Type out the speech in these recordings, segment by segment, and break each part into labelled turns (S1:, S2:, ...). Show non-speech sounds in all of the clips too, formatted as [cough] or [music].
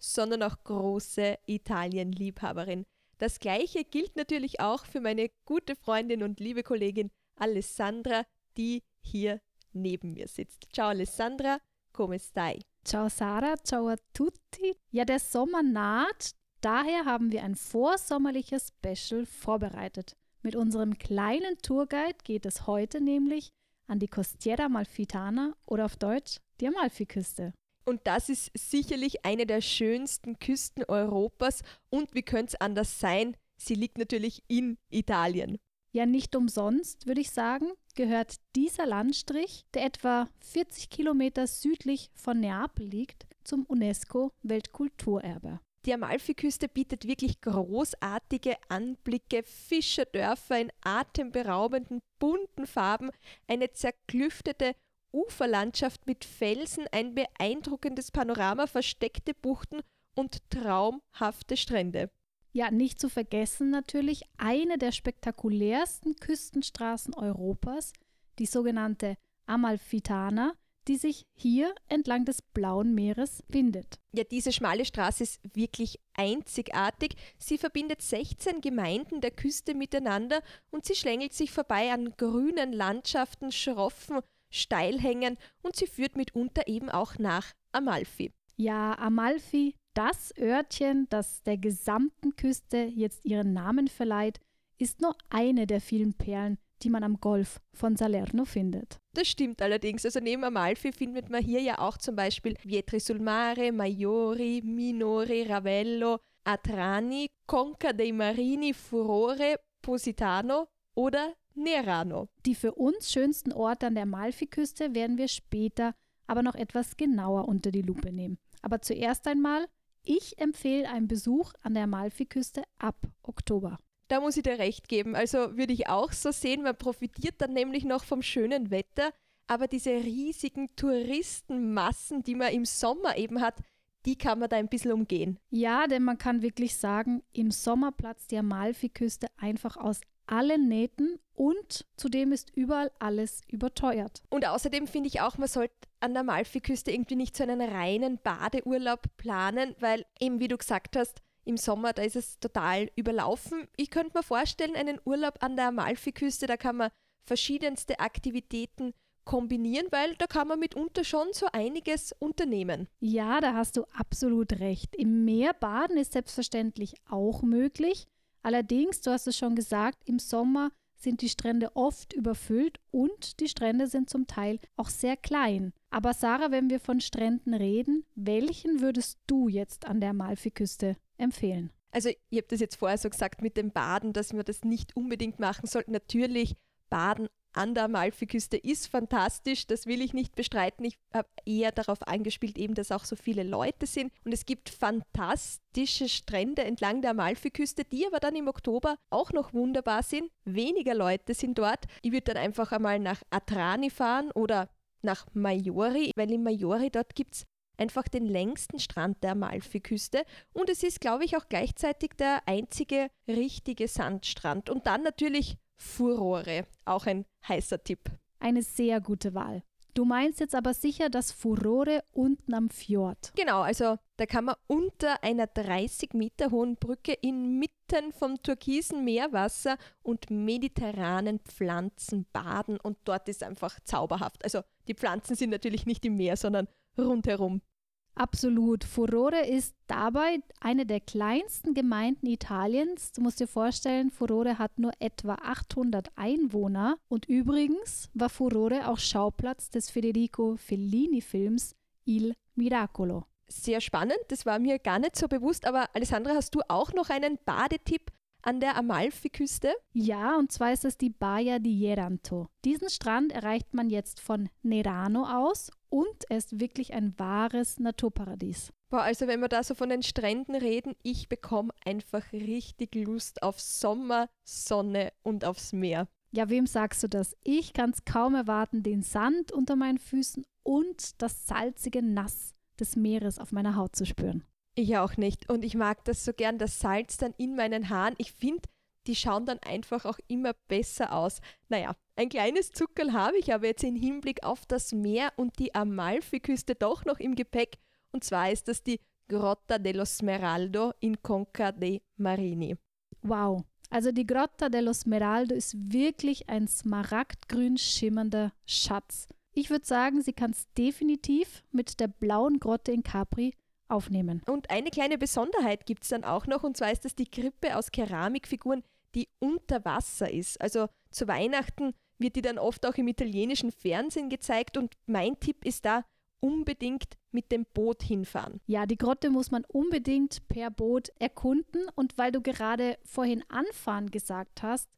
S1: sondern auch große Italien-Liebhaberin. Das gleiche gilt natürlich auch für meine gute Freundin und liebe Kollegin Alessandra, die hier neben mir sitzt. Ciao Alessandra, come stai?
S2: Ciao Sarah, ciao a tutti. Ja, der Sommer naht, daher haben wir ein vorsommerliches Special vorbereitet. Mit unserem kleinen Tourguide geht es heute nämlich an die Costiera Malfitana oder auf Deutsch die Amalfiküste.
S1: Und das ist sicherlich eine der schönsten Küsten Europas. Und wie könnte es anders sein? Sie liegt natürlich in Italien.
S2: Ja, nicht umsonst, würde ich sagen, gehört dieser Landstrich, der etwa 40 Kilometer südlich von Neapel liegt, zum UNESCO-Weltkulturerbe.
S1: Die Amalfiküste bietet wirklich großartige Anblicke, Fischerdörfer in atemberaubenden, bunten Farben, eine zerklüftete Uferlandschaft mit Felsen, ein beeindruckendes Panorama, versteckte Buchten und traumhafte Strände.
S2: Ja, nicht zu vergessen natürlich eine der spektakulärsten Küstenstraßen Europas, die sogenannte Amalfitana, die sich hier entlang des Blauen Meeres windet.
S1: Ja, diese schmale Straße ist wirklich einzigartig. Sie verbindet 16 Gemeinden der Küste miteinander und sie schlängelt sich vorbei an grünen Landschaften, schroffen Steilhängen und sie führt mitunter eben auch nach Amalfi.
S2: Ja, Amalfi, das Örtchen, das der gesamten Küste jetzt ihren Namen verleiht, ist nur eine der vielen Perlen, die man am Golf von Salerno findet.
S1: Das stimmt allerdings. Also neben Amalfi findet man hier ja auch zum Beispiel Vietri sul Mare, Maiori, Minori, Ravello, Atrani, Conca dei Marini, Furore, Positano oder Nerano.
S2: Die für uns schönsten Orte an der Amalfiküste werden wir später aber noch etwas genauer unter die Lupe nehmen. Aber zuerst einmal, ich empfehle einen Besuch an der Amalfiküste ab Oktober.
S1: Da muss ich dir recht geben. Also würde ich auch so sehen, man profitiert dann nämlich noch vom schönen Wetter, aber diese riesigen Touristenmassen, die man im Sommer eben hat, die kann man da ein bisschen umgehen.
S2: Ja, denn man kann wirklich sagen, im Sommer platzt die Amalfiküste einfach aus allen Nähten und zudem ist überall alles überteuert.
S1: Und außerdem finde ich auch, man sollte an der Amalfiküste irgendwie nicht so einen reinen Badeurlaub planen, weil eben wie du gesagt hast, im Sommer, da ist es total überlaufen. Ich könnte mir vorstellen, einen Urlaub an der Amalfiküste, da kann man verschiedenste Aktivitäten kombinieren, weil da kann man mitunter schon so einiges unternehmen.
S2: Ja, da hast du absolut recht. Im Meer baden ist selbstverständlich auch möglich. Allerdings, du hast es schon gesagt, im Sommer sind die Strände oft überfüllt und die Strände sind zum Teil auch sehr klein. Aber Sarah, wenn wir von Stränden reden, welchen würdest du jetzt an der Amalfiküste empfehlen?
S1: Also, ich habe das jetzt vorher so gesagt mit dem Baden, dass wir das nicht unbedingt machen sollten. Natürlich Baden an der Amalfiküste ist fantastisch, das will ich nicht bestreiten. Ich habe eher darauf angespielt, eben, dass auch so viele Leute sind. Und es gibt fantastische Strände entlang der Amalfiküste, die aber dann im Oktober auch noch wunderbar sind. Weniger Leute sind dort. Ich würde dann einfach einmal nach Atrani fahren oder nach Maiori, weil in Maiori dort gibt es einfach den längsten Strand der Amalfiküste und es ist, glaube ich, auch gleichzeitig der einzige richtige Sandstrand. Und dann natürlich Furore, auch ein heißer Tipp.
S2: Eine sehr gute Wahl. Du meinst jetzt aber sicher das Furore unten am Fjord.
S1: Genau, also da kann man unter einer 30 Meter hohen Brücke inmitten vom türkisen Meerwasser und mediterranen Pflanzen baden und dort ist einfach zauberhaft. Also die Pflanzen sind natürlich nicht im Meer, sondern rundherum.
S2: Absolut. Furore ist dabei eine der kleinsten Gemeinden Italiens. Du musst dir vorstellen, Furore hat nur etwa 800 Einwohner. Und übrigens war Furore auch Schauplatz des Federico Fellini-Films Il Miracolo.
S1: Sehr spannend, das war mir gar nicht so bewusst. Aber Alessandra, hast du auch noch einen Badetipp an der Amalfiküste?
S2: Ja, und zwar ist es die Baia di Jeranto. Diesen Strand erreicht man jetzt von Nerano aus und er ist wirklich ein wahres Naturparadies.
S1: Boah, also wenn wir da so von den Stränden reden, ich bekomme einfach richtig Lust auf Sommer, Sonne und aufs Meer.
S2: Ja, wem sagst du das? Ich kann es kaum erwarten, den Sand unter meinen Füßen und das salzige Nass des Meeres auf meiner Haut zu spüren.
S1: Ich auch nicht. Und ich mag das so gern, das Salz dann in meinen Haaren. Ich finde, die schauen dann einfach auch immer besser aus. Naja, ein kleines Zuckerl habe ich aber jetzt im Hinblick auf das Meer und die Amalfiküste doch noch im Gepäck. Und zwar ist das die Grotta dello Smeraldo in Conca dei Marini.
S2: Wow, also die Grotta dello Smeraldo ist wirklich ein smaragdgrün schimmernder Schatz. Ich würde sagen, sie kann es definitiv mit der blauen Grotte in Capri aufnehmen.
S1: Und eine kleine Besonderheit gibt es dann auch noch, und zwar ist das die Krippe aus Keramikfiguren, die unter Wasser ist. Also zu Weihnachten wird die dann oft auch im italienischen Fernsehen gezeigt und mein Tipp ist da, unbedingt mit dem Boot hinfahren.
S2: Ja, die Grotte muss man unbedingt per Boot erkunden. Und weil du gerade vorhin anfahren gesagt hast,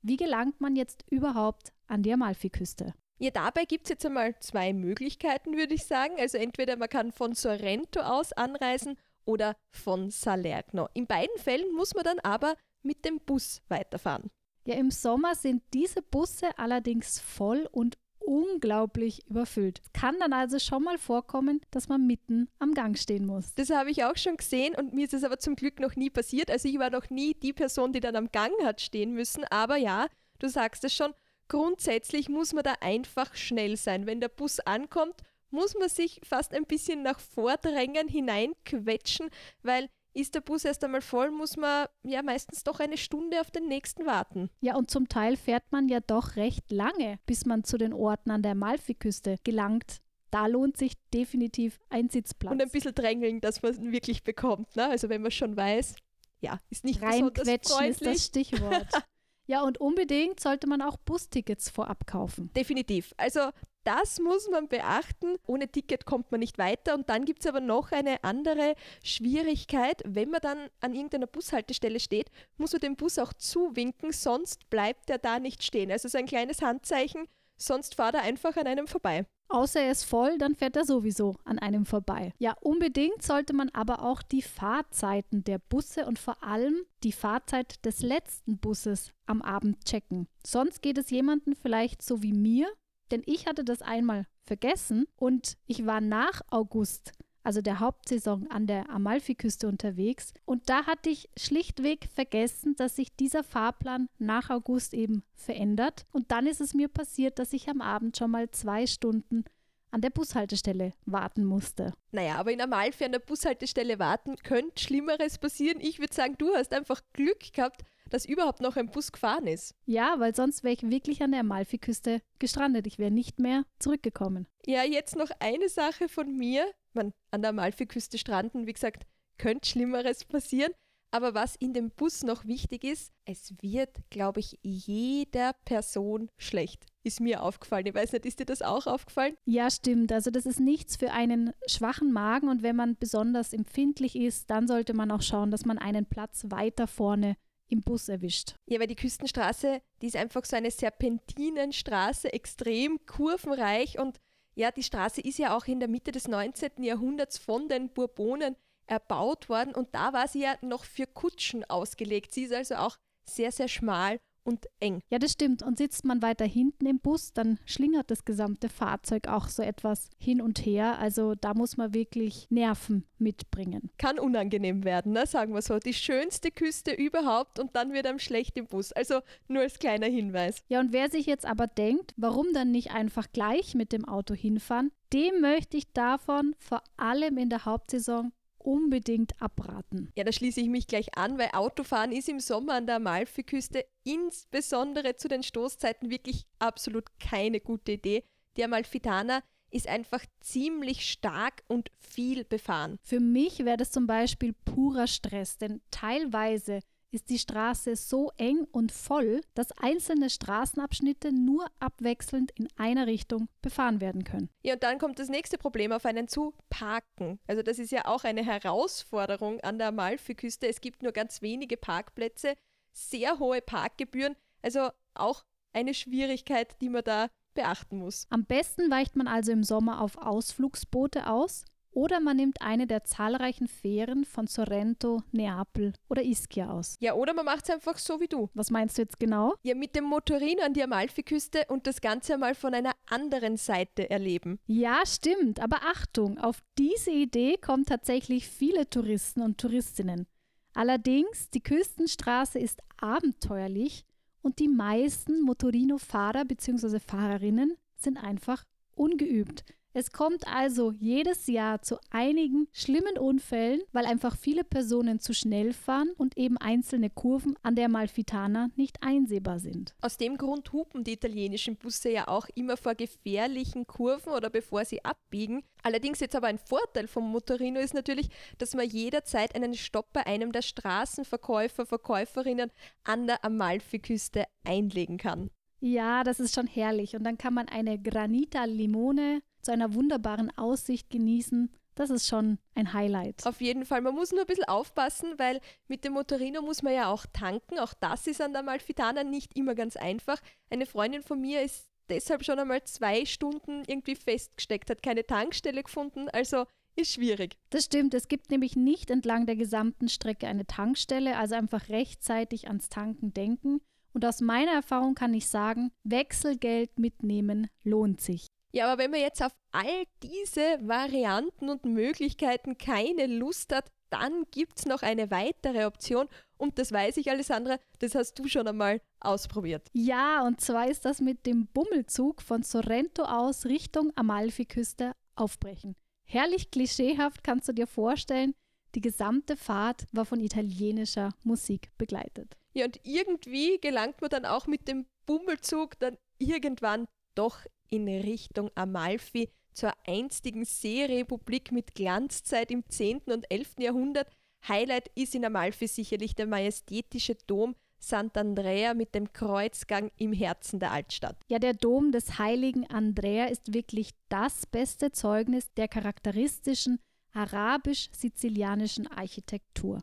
S2: wie gelangt man jetzt überhaupt an die Amalfiküste?
S1: Ja, dabei gibt es jetzt einmal zwei Möglichkeiten, würde ich sagen. Also entweder man kann von Sorrento aus anreisen oder von Salerno. In beiden Fällen muss man dann aber mit dem Bus weiterfahren.
S2: Ja, im Sommer sind diese Busse allerdings voll und unglaublich überfüllt. Es kann dann also schon mal vorkommen, dass man mitten am Gang stehen muss.
S1: Das habe ich auch schon gesehen und mir ist es aber zum Glück noch nie passiert. Also ich war noch nie die Person, die dann am Gang hat stehen müssen. Aber ja, du sagst es schon, grundsätzlich muss man da einfach schnell sein. Wenn der Bus ankommt, muss man sich fast ein bisschen nach vordrängen, hineinquetschen, weil ist der Bus erst einmal voll, muss man ja meistens doch eine Stunde auf den nächsten warten.
S2: Ja, und zum Teil fährt man ja doch recht lange, bis man zu den Orten an der Amalfiküste gelangt. Da lohnt sich definitiv ein Sitzplatz.
S1: Und ein bisschen drängeln, dass man es wirklich bekommt. Ne? Also wenn man schon weiß, ja, ist nicht
S2: Reinquetschen besonders freundlich. ist das Stichwort. [laughs] ja, und unbedingt sollte man auch Bustickets vorab kaufen.
S1: Definitiv. Also das muss man beachten. Ohne Ticket kommt man nicht weiter. Und dann gibt es aber noch eine andere Schwierigkeit. Wenn man dann an irgendeiner Bushaltestelle steht, muss man den Bus auch zuwinken, sonst bleibt er da nicht stehen. Also so ein kleines Handzeichen, sonst fahrt er einfach an einem vorbei.
S2: Außer er ist voll, dann fährt er sowieso an einem vorbei. Ja, unbedingt sollte man aber auch die Fahrzeiten der Busse und vor allem die Fahrzeit des letzten Busses am Abend checken. Sonst geht es jemandem vielleicht so wie mir, denn ich hatte das einmal vergessen und ich war nach August, also der Hauptsaison, an der Amalfiküste unterwegs. Und da hatte ich schlichtweg vergessen, dass sich dieser Fahrplan nach August eben verändert. Und dann ist es mir passiert, dass ich am Abend schon mal zwei Stunden an der Bushaltestelle warten musste.
S1: Naja, aber in Amalfi an der Bushaltestelle warten könnte Schlimmeres passieren. Ich würde sagen, du hast einfach Glück gehabt, dass überhaupt noch ein Bus gefahren ist.
S2: Ja, weil sonst wäre ich wirklich an der Amalfiküste gestrandet. Ich wäre nicht mehr zurückgekommen.
S1: Ja, jetzt noch eine Sache von mir. Man, an der Amalfiküste stranden, wie gesagt, könnte Schlimmeres passieren. Aber was in dem Bus noch wichtig ist, es wird, glaube ich, jeder Person schlecht. Ist mir aufgefallen. Ich weiß nicht, ist dir das auch aufgefallen?
S2: Ja, stimmt. Also das ist nichts für einen schwachen Magen und wenn man besonders empfindlich ist, dann sollte man auch schauen, dass man einen Platz weiter vorne im Bus erwischt.
S1: Ja, weil die Küstenstraße, die ist einfach so eine Serpentinenstraße, extrem kurvenreich und ja, die Straße ist ja auch in der Mitte des 19. Jahrhunderts von den Bourbonen erbaut worden und da war sie ja noch für Kutschen ausgelegt. Sie ist also auch sehr, sehr schmal und eng.
S2: Ja, das stimmt. Und sitzt man weiter hinten im Bus, dann schlingert das gesamte Fahrzeug auch so etwas hin und her. Also da muss man wirklich Nerven mitbringen.
S1: Kann unangenehm werden, ne? sagen wir so. Die schönste Küste überhaupt und dann wird einem schlecht im Bus. Also nur als kleiner Hinweis.
S2: Ja, und wer sich jetzt aber denkt, warum dann nicht einfach gleich mit dem Auto hinfahren, dem möchte ich davon vor allem in der Hauptsaison unbedingt abraten.
S1: Ja, da schließe ich mich gleich an, weil Autofahren ist im Sommer an der Amalfiküste insbesondere zu den Stoßzeiten wirklich absolut keine gute Idee. Die Amalfitana ist einfach ziemlich stark und viel befahren.
S2: Für mich wäre das zum Beispiel purer Stress, denn teilweise ist die Straße so eng und voll, dass einzelne Straßenabschnitte nur abwechselnd in einer Richtung befahren werden können.
S1: Ja, und dann kommt das nächste Problem auf einen zu, Parken. Also das ist ja auch eine Herausforderung an der Amalfiküste. Es gibt nur ganz wenige Parkplätze. sehr hohe Parkgebühren. Also auch eine Schwierigkeit, die man da beachten muss.
S2: Am besten weicht man also im Sommer auf Ausflugsboote aus oder man nimmt eine der zahlreichen Fähren von Sorrento, Neapel oder Ischia aus.
S1: Ja, oder man macht es einfach so wie du.
S2: Was meinst du jetzt genau?
S1: Ja, mit dem Motorino an die Amalfiküste und das Ganze einmal von einer anderen Seite erleben.
S2: Ja, stimmt. Aber Achtung, auf diese Idee kommen tatsächlich viele Touristen und Touristinnen. Allerdings, die Küstenstraße ist abenteuerlich und die meisten Motorino-Fahrer bzw. Fahrerinnen sind einfach ungeübt. Es kommt also jedes Jahr zu einigen schlimmen Unfällen, weil einfach viele Personen zu schnell fahren und eben einzelne Kurven an der Malfitana nicht einsehbar sind.
S1: Aus dem Grund hupen die italienischen Busse ja auch immer vor gefährlichen Kurven oder bevor sie abbiegen. Allerdings jetzt aber ein Vorteil vom Motorino ist natürlich, dass man jederzeit einen Stopp bei einem der Straßenverkäufer, Verkäuferinnen an der Amalfiküste einlegen kann.
S2: Ja, das ist schon herrlich. Und dann kann man eine Granita Limone zu einer wunderbaren Aussicht genießen. Das ist schon ein Highlight.
S1: Auf jeden Fall. Man muss nur ein bisschen aufpassen, weil mit dem Motorino muss man ja auch tanken. Auch das ist an der Malfitana nicht immer ganz einfach. Eine Freundin von mir ist deshalb schon einmal zwei Stunden irgendwie festgesteckt, hat keine Tankstelle gefunden. Also ist schwierig.
S2: Das stimmt. Es gibt nämlich nicht entlang der gesamten Strecke eine Tankstelle, also einfach rechtzeitig ans Tanken denken. Und aus meiner Erfahrung kann ich sagen, Wechselgeld mitnehmen lohnt sich.
S1: Ja, aber wenn man jetzt auf all diese Varianten und Möglichkeiten keine Lust hat, dann gibt es noch eine weitere Option und das weiß ich, Alessandra, das hast du schon einmal ausprobiert.
S2: Ja, und zwar ist das mit dem Bummelzug von Sorrento aus Richtung Amalfiküste aufbrechen. Herrlich klischeehaft kannst du dir vorstellen, die gesamte Fahrt war von italienischer Musik begleitet.
S1: Ja, und irgendwie gelangt man dann auch mit dem Bummelzug dann irgendwann doch in Richtung Amalfi zur einstigen Seerepublik mit Glanzzeit im 10. und 11. Jahrhundert. Highlight ist in Amalfi sicherlich der majestätische Dom Sant'Andrea mit dem Kreuzgang im Herzen der Altstadt.
S2: Ja, der Dom des heiligen Andrea ist wirklich das beste Zeugnis der charakteristischen arabisch-sizilianischen Architektur.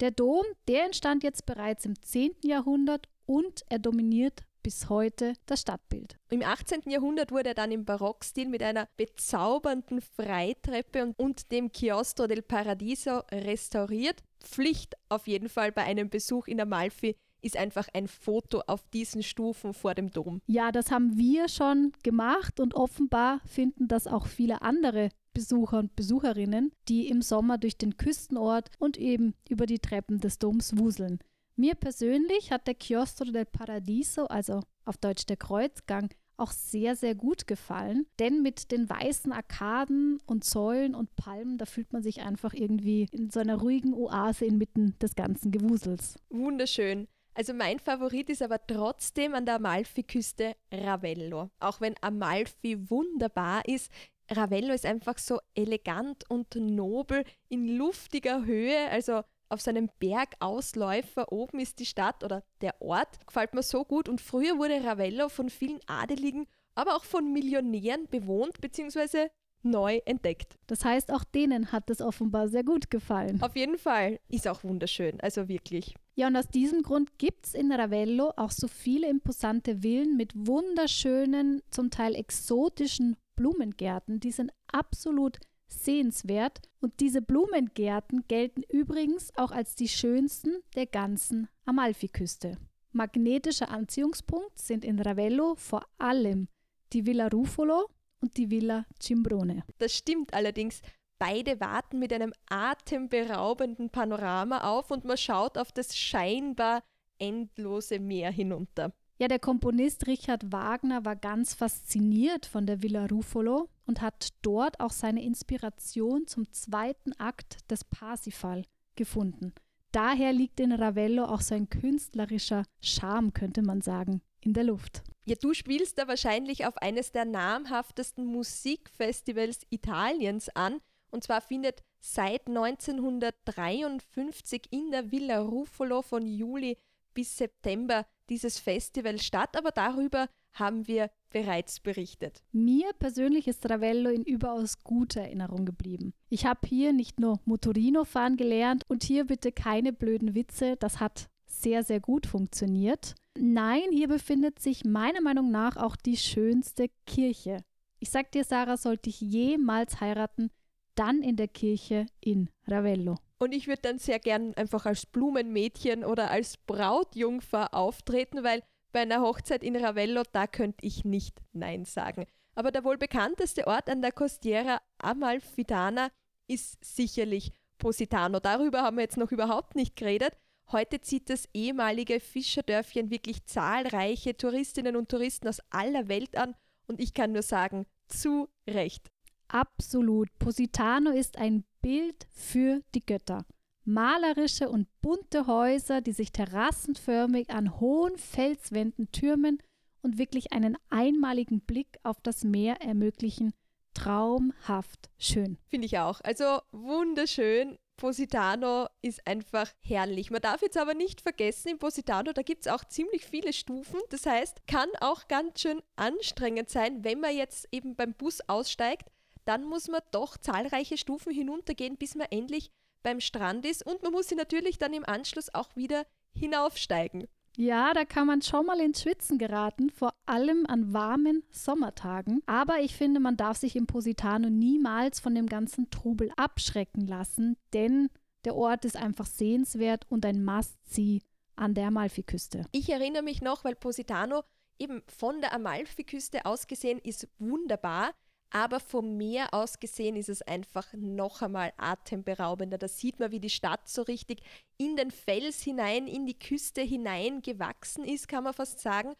S2: Der Dom, der entstand jetzt bereits im 10. Jahrhundert und er dominiert bis heute das Stadtbild.
S1: Im 18. Jahrhundert wurde er dann im Barockstil mit einer bezaubernden Freitreppe und, und dem Chiostro del Paradiso restauriert. Pflicht auf jeden Fall bei einem Besuch in Amalfi ist einfach ein Foto auf diesen Stufen vor dem Dom.
S2: Ja, das haben wir schon gemacht und offenbar finden das auch viele andere Besucher und Besucherinnen, die im Sommer durch den Küstenort und eben über die Treppen des Doms wuseln. Mir persönlich hat der Chiostro del Paradiso, also auf Deutsch der Kreuzgang, auch sehr, sehr gut gefallen. Denn mit den weißen Arkaden und Säulen und Palmen, da fühlt man sich einfach irgendwie in so einer ruhigen Oase inmitten des ganzen Gewusels.
S1: Wunderschön. Also mein Favorit ist aber trotzdem an der Amalfiküste Ravello. Auch wenn Amalfi wunderbar ist, Ravello ist einfach so elegant und nobel in luftiger Höhe, also auf seinem Bergausläufer oben ist die Stadt oder der Ort, gefällt mir so gut. Und früher wurde Ravello von vielen Adeligen, aber auch von Millionären bewohnt bzw. neu entdeckt.
S2: Das heißt, auch denen hat es offenbar sehr gut gefallen.
S1: Auf jeden Fall. Ist auch wunderschön, also wirklich.
S2: Ja, und aus diesem Grund gibt es in Ravello auch so viele imposante Villen mit wunderschönen, zum Teil exotischen Blumengärten. Die sind absolut sehenswert und diese Blumengärten gelten übrigens auch als die schönsten der ganzen Amalfiküste. Magnetischer Anziehungspunkt sind in Ravello vor allem die Villa Rufolo und die Villa Cimbrone.
S1: Das stimmt allerdings. Beide warten mit einem atemberaubenden Panorama auf und man schaut auf das scheinbar endlose Meer hinunter.
S2: Ja, der Komponist Richard Wagner war ganz fasziniert von der Villa Rufolo und hat dort auch seine Inspiration zum zweiten Akt des Parsifal gefunden. Daher liegt in Ravello auch sein künstlerischer Charme, könnte man sagen, in der Luft.
S1: Ja, du spielst da wahrscheinlich auf eines der namhaftesten Musikfestivals Italiens an. Und zwar findet seit 1953 in der Villa Ruffolo von Juli bis September dieses Festival statt, aber darüber haben wir bereits berichtet.
S2: Mir persönlich ist Ravello in überaus guter Erinnerung geblieben. Ich habe hier nicht nur Motorino fahren gelernt und hier bitte keine blöden Witze, das hat sehr, sehr gut funktioniert. Nein, hier befindet sich meiner Meinung nach auch die schönste Kirche. Ich sag dir, Sarah, sollte ich jemals heiraten, dann in der Kirche in Ravello.
S1: Und ich würde dann sehr gern einfach als Blumenmädchen oder als Brautjungfer auftreten, weil bei einer Hochzeit in Ravello, da könnte ich nicht Nein sagen. Aber der wohl bekannteste Ort an der Costiera Amalfitana ist sicherlich Positano. Darüber haben wir jetzt noch überhaupt nicht geredet. Heute zieht das ehemalige Fischerdörfchen wirklich zahlreiche Touristinnen und Touristen aus aller Welt an und ich kann nur sagen, zu Recht.
S2: Absolut. Positano ist ein Bild für die Götter. Malerische und bunte Häuser, die sich terrassenförmig an hohen Felswänden türmen und wirklich einen einmaligen Blick auf das Meer ermöglichen. Traumhaft schön.
S1: Finde ich auch. Also wunderschön. Positano ist einfach herrlich. Man darf jetzt aber nicht vergessen, in Positano, da gibt es auch ziemlich viele Stufen. Das heißt, kann auch ganz schön anstrengend sein, wenn man jetzt eben beim Bus aussteigt. Dann muss man doch zahlreiche Stufen hinuntergehen, bis man endlich beim Strand ist. Und man muss sie natürlich dann im Anschluss auch wieder hinaufsteigen.
S2: Ja, da kann man schon mal ins Schwitzen geraten, vor allem an warmen Sommertagen. Aber ich finde, man darf sich im Positano niemals von dem ganzen Trubel abschrecken lassen, denn der Ort ist einfach sehenswert und ein Must-See an der Amalfiküste.
S1: Ich erinnere mich noch, weil Positano eben von der Amalfiküste aus gesehen ist wunderbar. Aber vom Meer aus gesehen ist es einfach noch einmal atemberaubender. Da sieht man, wie die Stadt so richtig in den Fels hinein, in die Küste hinein gewachsen ist, kann man fast sagen.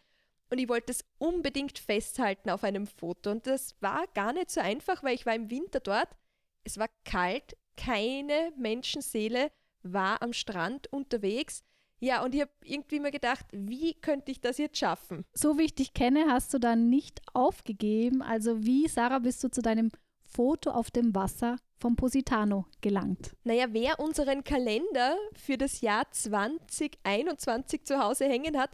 S1: Und ich wollte es unbedingt festhalten auf einem Foto. Und das war gar nicht so einfach, weil ich war im Winter dort. Es war kalt, keine Menschenseele war am Strand unterwegs. Ja, und ich habe irgendwie mir gedacht, wie könnte ich das jetzt schaffen?
S2: So wie ich dich kenne, hast du da nicht aufgegeben. Also wie, Sarah, bist du zu deinem Foto auf dem Wasser vom Positano gelangt?
S1: Naja, wer unseren Kalender für das Jahr 2021 zu Hause hängen hat,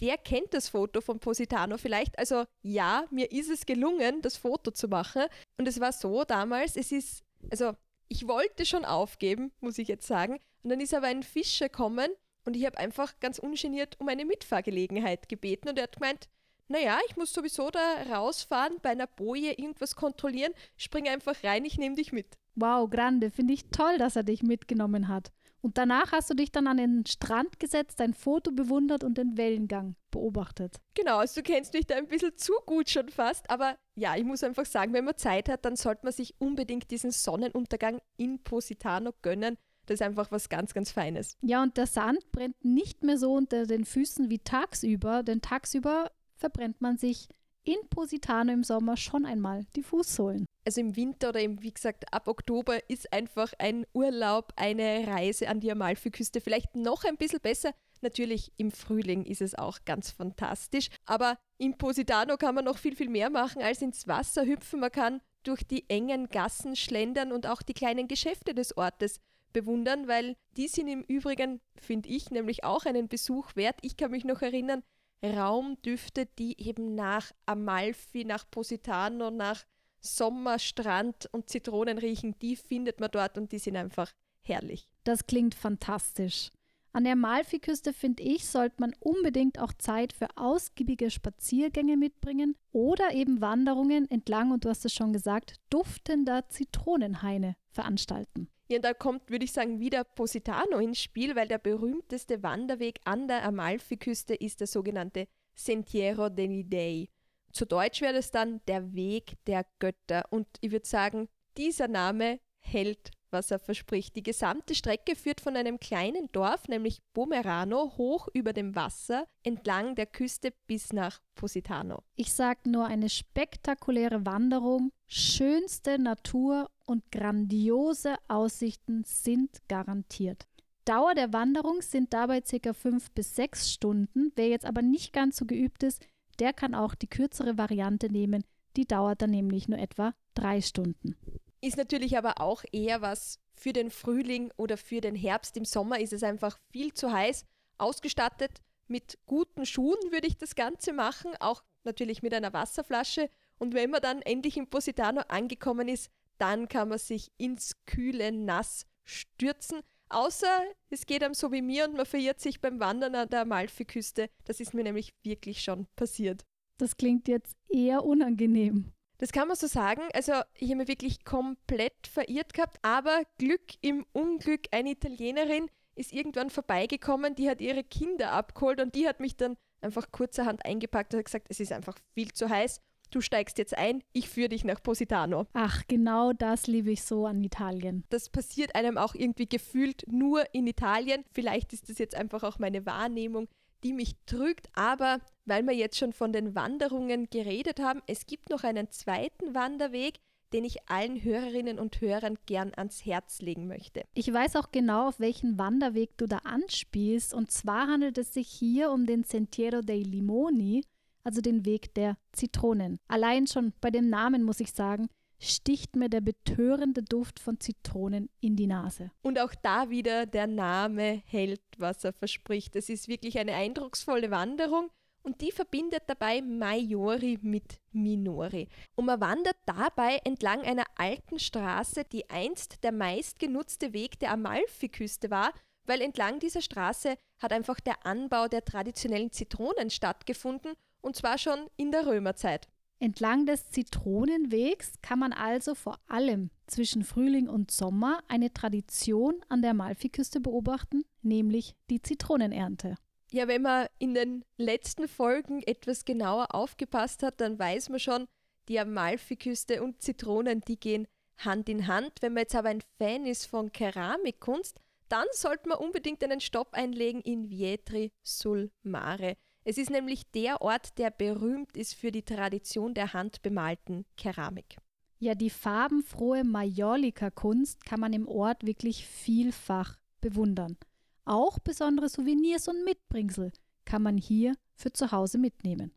S1: der kennt das Foto vom Positano vielleicht. Also ja, mir ist es gelungen, das Foto zu machen. Und es war so damals, es ist, also ich wollte schon aufgeben, muss ich jetzt sagen. Und dann ist aber ein Fischer gekommen und ich habe einfach ganz ungeniert um eine Mitfahrgelegenheit gebeten und er hat gemeint, naja, ich muss sowieso da rausfahren, bei einer Boje irgendwas kontrollieren, spring einfach rein, ich nehme dich mit.
S2: Wow, grande, finde ich toll, dass er dich mitgenommen hat. Und danach hast du dich dann an den Strand gesetzt, dein Foto bewundert und den Wellengang beobachtet.
S1: Genau, also du kennst mich da ein bisschen zu gut schon fast, aber ja, ich muss einfach sagen, wenn man Zeit hat, dann sollte man sich unbedingt diesen Sonnenuntergang in Positano gönnen. Das ist einfach was ganz, ganz Feines.
S2: Ja, und der Sand brennt nicht mehr so unter den Füßen wie tagsüber, denn tagsüber verbrennt man sich in Positano im Sommer schon einmal die Fußsohlen.
S1: Also im Winter oder eben, wie gesagt, ab Oktober ist einfach ein Urlaub, eine Reise an die Amalfiküste vielleicht noch ein bisschen besser. Natürlich im Frühling ist es auch ganz fantastisch, aber in Positano kann man noch viel, viel mehr machen als ins Wasser hüpfen. Man kann durch die engen Gassen schlendern und auch die kleinen Geschäfte des Ortes bewundern, weil die sind im Übrigen, finde ich, nämlich auch einen Besuch wert. Ich kann mich noch erinnern, Raumdüfte, die eben nach Amalfi, nach Positano, nach Sommerstrand und Zitronen riechen, die findet man dort und die sind einfach herrlich.
S2: Das klingt fantastisch. An der Amalfiküste, finde ich, sollte man unbedingt auch Zeit für ausgiebige Spaziergänge mitbringen oder eben Wanderungen entlang, und du hast es schon gesagt, duftender Zitronenhaine veranstalten.
S1: Ja, und da kommt, würde ich sagen, wieder Positano ins Spiel, weil der berühmteste Wanderweg an der Amalfiküste ist der sogenannte Sentiero degli Dei. Zu Deutsch wäre das dann der Weg der Götter. Und ich würde sagen, dieser Name hält, was er verspricht. Die gesamte Strecke führt von einem kleinen Dorf, nämlich Pomerano, hoch über dem Wasser entlang der Küste bis nach Positano.
S2: Ich sage nur eine spektakuläre Wanderung, schönste Natur und grandiose Aussichten sind garantiert. Dauer der Wanderung sind dabei ca. 5 bis 6 Stunden. Wer jetzt aber nicht ganz so geübt ist, der kann auch die kürzere Variante nehmen. Die dauert dann nämlich nur etwa 3 Stunden.
S1: Ist natürlich aber auch eher was für den Frühling oder für den Herbst. Im Sommer ist es einfach viel zu heiß. Ausgestattet mit guten Schuhen würde ich das Ganze machen, auch natürlich mit einer Wasserflasche. Und wenn man dann endlich in Positano angekommen ist, dann kann man sich ins kühle Nass stürzen. Außer es geht einem so wie mir und man verirrt sich beim Wandern an der Amalfiküste. Das ist mir nämlich wirklich schon passiert.
S2: Das klingt jetzt eher unangenehm.
S1: Das kann man so sagen. Also ich habe mich wirklich komplett verirrt gehabt, aber Glück im Unglück. Eine Italienerin ist irgendwann vorbeigekommen, die hat ihre Kinder abgeholt und die hat mich dann einfach kurzerhand eingepackt und hat gesagt, es ist einfach viel zu heiß. Du steigst jetzt ein, ich führe dich nach Positano.
S2: Ach, genau das liebe ich so an Italien.
S1: Das passiert einem auch irgendwie gefühlt nur in Italien. Vielleicht ist das jetzt einfach auch meine Wahrnehmung die mich trügt. Aber weil wir jetzt schon von den Wanderungen geredet haben, es gibt noch einen zweiten Wanderweg, den ich allen Hörerinnen und Hörern gern ans Herz legen möchte.
S2: Ich weiß auch genau, auf welchen Wanderweg du da anspielst. Und zwar handelt es sich hier um den Sentiero dei Limoni, also den Weg der Zitronen. Allein schon bei dem Namen muss ich sagen, sticht mir der betörende Duft von Zitronen in die Nase.
S1: Und auch da wieder der Name hält, was er verspricht. Es ist wirklich eine eindrucksvolle Wanderung und die verbindet dabei Maiori mit Minori. Und man wandert dabei entlang einer alten Straße, die einst der meistgenutzte Weg der Amalfiküste war, weil entlang dieser Straße hat einfach der Anbau der traditionellen Zitronen stattgefunden und zwar schon in der Römerzeit.
S2: Entlang des Zitronenwegs kann man also vor allem zwischen Frühling und Sommer eine Tradition an der Amalfiküste beobachten, nämlich die Zitronenernte.
S1: Ja, wenn man in den letzten Folgen etwas genauer aufgepasst hat, dann weiß man schon, die Amalfiküste und Zitronen, die gehen Hand in Hand. Wenn man jetzt aber ein Fan ist von Keramikkunst, dann sollte man unbedingt einen Stopp einlegen in Vietri sul Mare. Es ist nämlich der Ort, der berühmt ist für die Tradition der handbemalten Keramik.
S2: Ja, die farbenfrohe Majolika-Kunst kann man im Ort wirklich vielfach bewundern. Auch besondere Souvenirs und Mitbringsel kann man hier für zu Hause mitnehmen.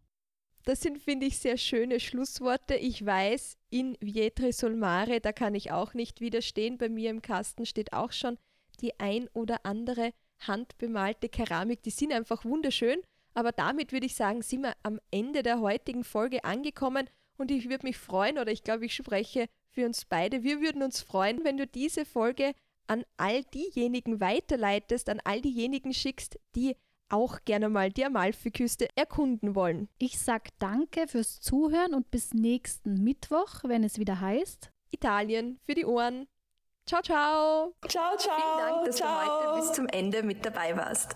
S1: Das sind, finde ich, sehr schöne Schlussworte. Ich weiß, in Vietre Solmare, da kann ich auch nicht widerstehen. Bei mir im Kasten steht auch schon die ein oder andere handbemalte Keramik. Die sind einfach wunderschön. Aber damit würde ich sagen, sind wir am Ende der heutigen Folge angekommen und ich würde mich freuen, oder ich glaube, ich spreche für uns beide, wir würden uns freuen, wenn du diese Folge an all diejenigen weiterleitest, an all diejenigen schickst, die auch gerne mal die Amalfiküste erkunden wollen.
S2: Ich sage danke fürs Zuhören und bis nächsten Mittwoch, wenn es wieder heißt
S1: Italien für die Ohren. Ciao, ciao.
S3: Ciao, ciao. Vielen Dank, dass ciao. du heute bis zum Ende mit dabei warst.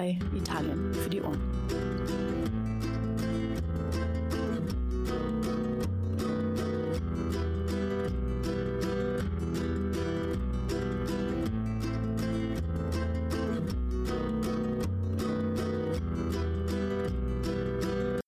S4: Italien für die Ohren.